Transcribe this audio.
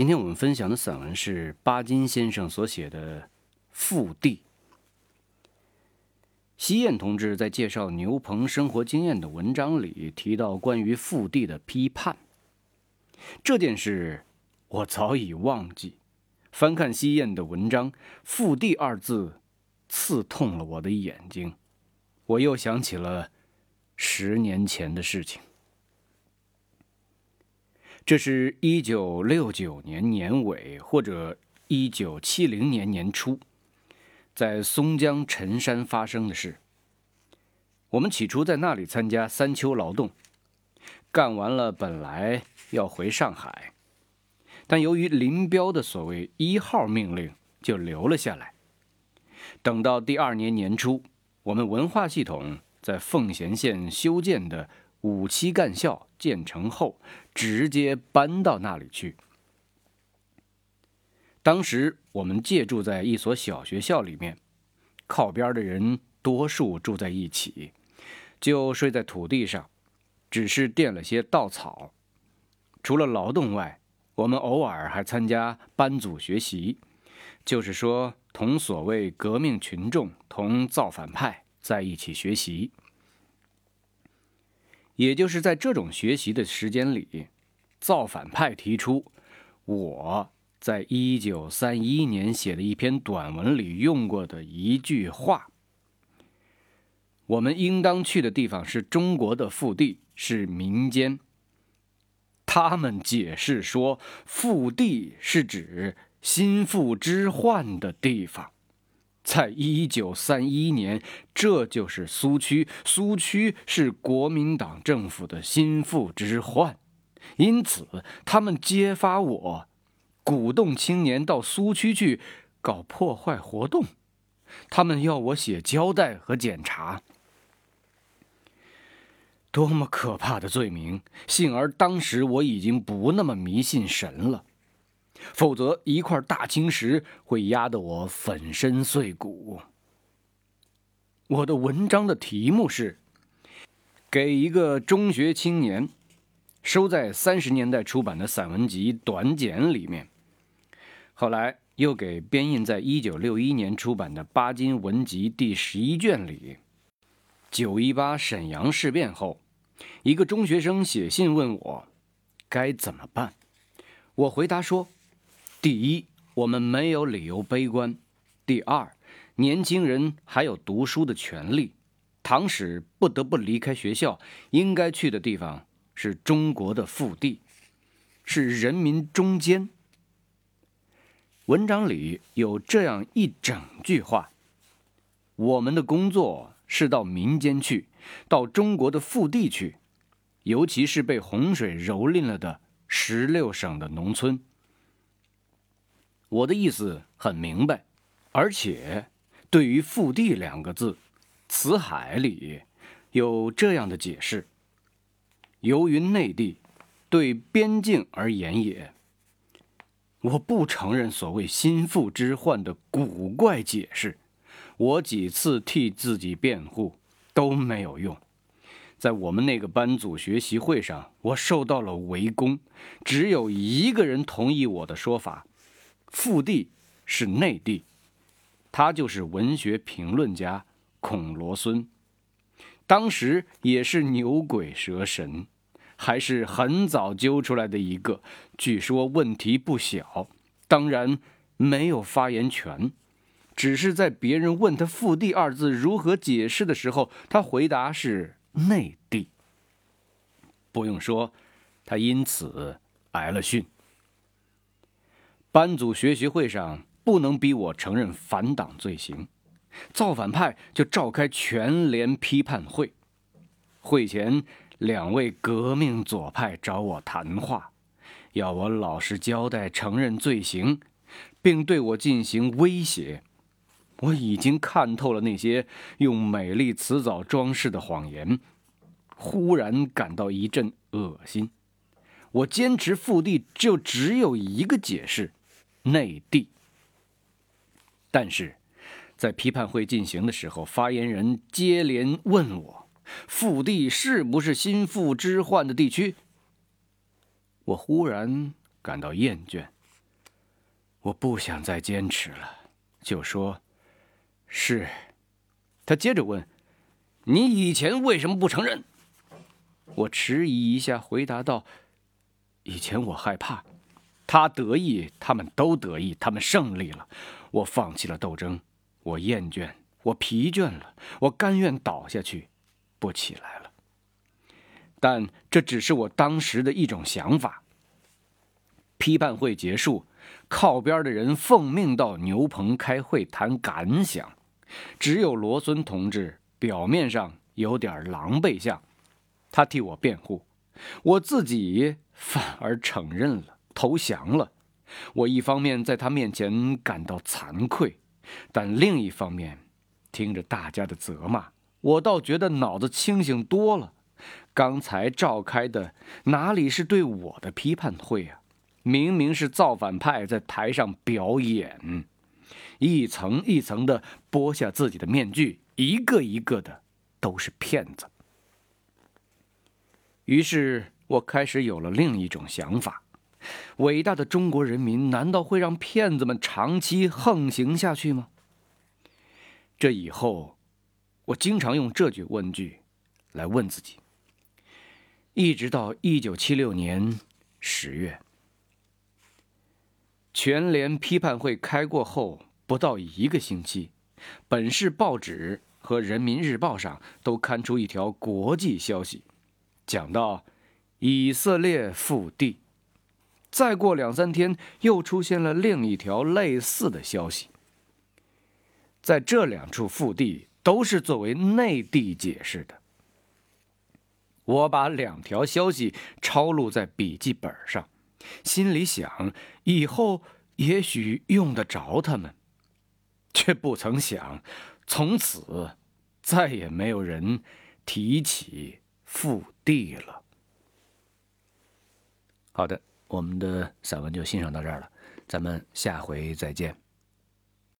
今天我们分享的散文是巴金先生所写的《腹地》。西燕同志在介绍牛棚生活经验的文章里提到关于腹地的批判。这件事我早已忘记。翻看西燕的文章，“腹地”二字刺痛了我的眼睛。我又想起了十年前的事情。这是一九六九年年尾或者一九七零年年初，在松江陈山发生的事。我们起初在那里参加三秋劳动，干完了本来要回上海，但由于林彪的所谓一号命令，就留了下来。等到第二年年初，我们文化系统在奉贤县修建的。五七干校建成后，直接搬到那里去。当时我们借住在一所小学校里面，靠边的人多数住在一起，就睡在土地上，只是垫了些稻草。除了劳动外，我们偶尔还参加班组学习，就是说同所谓革命群众、同造反派在一起学习。也就是在这种学习的时间里，造反派提出，我在一九三一年写的一篇短文里用过的一句话：“我们应当去的地方是中国的腹地，是民间。”他们解释说，腹地是指心腹之患的地方。在一九三一年，这就是苏区。苏区是国民党政府的心腹之患，因此他们揭发我，鼓动青年到苏区去搞破坏活动。他们要我写交代和检查，多么可怕的罪名！幸而当时我已经不那么迷信神了。否则，一块大青石会压得我粉身碎骨。我的文章的题目是《给一个中学青年》，收在三十年代出版的散文集《短简》里面。后来又给编印在一九六一年出版的《巴金文集》第十一卷里。九一八沈阳事变后，一个中学生写信问我该怎么办，我回答说。第一，我们没有理由悲观；第二，年轻人还有读书的权利。唐史不得不离开学校，应该去的地方是中国的腹地，是人民中间。文章里有这样一整句话：我们的工作是到民间去，到中国的腹地去，尤其是被洪水蹂躏了的十六省的农村。我的意思很明白，而且对于“腹地”两个字，辞海里有这样的解释：由于内地对边境而言也。我不承认所谓“心腹之患”的古怪解释，我几次替自己辩护都没有用。在我们那个班组学习会上，我受到了围攻，只有一个人同意我的说法。腹地是内地，他就是文学评论家孔罗孙，当时也是牛鬼蛇神，还是很早揪出来的一个。据说问题不小，当然没有发言权，只是在别人问他“腹地”二字如何解释的时候，他回答是内地。不用说，他因此挨了训。班组学习会上不能逼我承认反党罪行，造反派就召开全连批判会。会前，两位革命左派找我谈话，要我老实交代承认罪行，并对我进行威胁。我已经看透了那些用美丽辞藻装饰的谎言，忽然感到一阵恶心。我坚持腹地就只有一个解释。内地，但是，在批判会进行的时候，发言人接连问我：“腹地是不是心腹之患的地区？”我忽然感到厌倦，我不想再坚持了，就说：“是。”他接着问：“你以前为什么不承认？”我迟疑一下，回答道：“以前我害怕，他得意，他们都得意，他们胜利了，我放弃了斗争，我厌倦，我疲倦了，我甘愿倒下去，不起来了。但这只是我当时的一种想法。批判会结束，靠边的人奉命到牛棚开会谈感想，只有罗孙同志表面上有点狼狈相。他替我辩护，我自己反而承认了，投降了。我一方面在他面前感到惭愧，但另一方面，听着大家的责骂，我倒觉得脑子清醒多了。刚才召开的哪里是对我的批判会啊？明明是造反派在台上表演，一层一层的剥下自己的面具，一个一个的都是骗子。于是我开始有了另一种想法：伟大的中国人民难道会让骗子们长期横行下去吗？这以后，我经常用这句问句来问自己。一直到一九七六年十月，全联批判会开过后不到一个星期，本市报纸和《人民日报》上都刊出一条国际消息。讲到以色列腹地，再过两三天又出现了另一条类似的消息。在这两处腹地都是作为内地解释的。我把两条消息抄录在笔记本上，心里想以后也许用得着他们，却不曾想，从此再也没有人提起。腹地了。好的，我们的散文就欣赏到这儿了，咱们下回再见。